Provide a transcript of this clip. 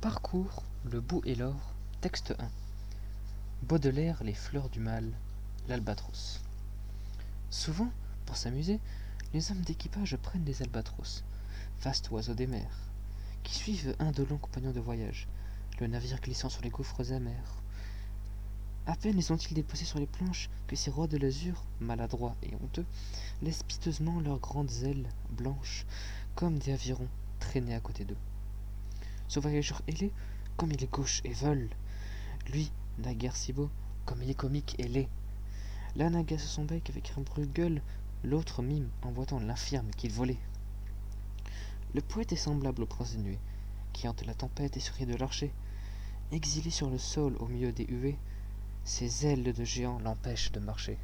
Parcours, le bout et l'or, texte 1. Baudelaire, les fleurs du mal, l'albatros. Souvent, pour s'amuser, les hommes d'équipage prennent des albatros, vastes oiseaux des mers, qui suivent un de longs compagnons de voyage, le navire glissant sur les gouffres amers. À peine les ont-ils déposés sur les planches que ces rois de l'azur, maladroits et honteux, laissent piteusement leurs grandes ailes blanches, comme des avirons, traîner à côté d'eux. Ce voyageur ailé, comme il est gauche et vole. Lui, naguère si beau, comme il est comique et laid. L'un agace son bec avec un brûle-gueule, l'autre mime en boitant l'infirme qu'il volait. Le poète est semblable au prince des nuées, qui hante la tempête et sourit de l'archer. Exilé sur le sol au milieu des huées, ses ailes de géant l'empêchent de marcher.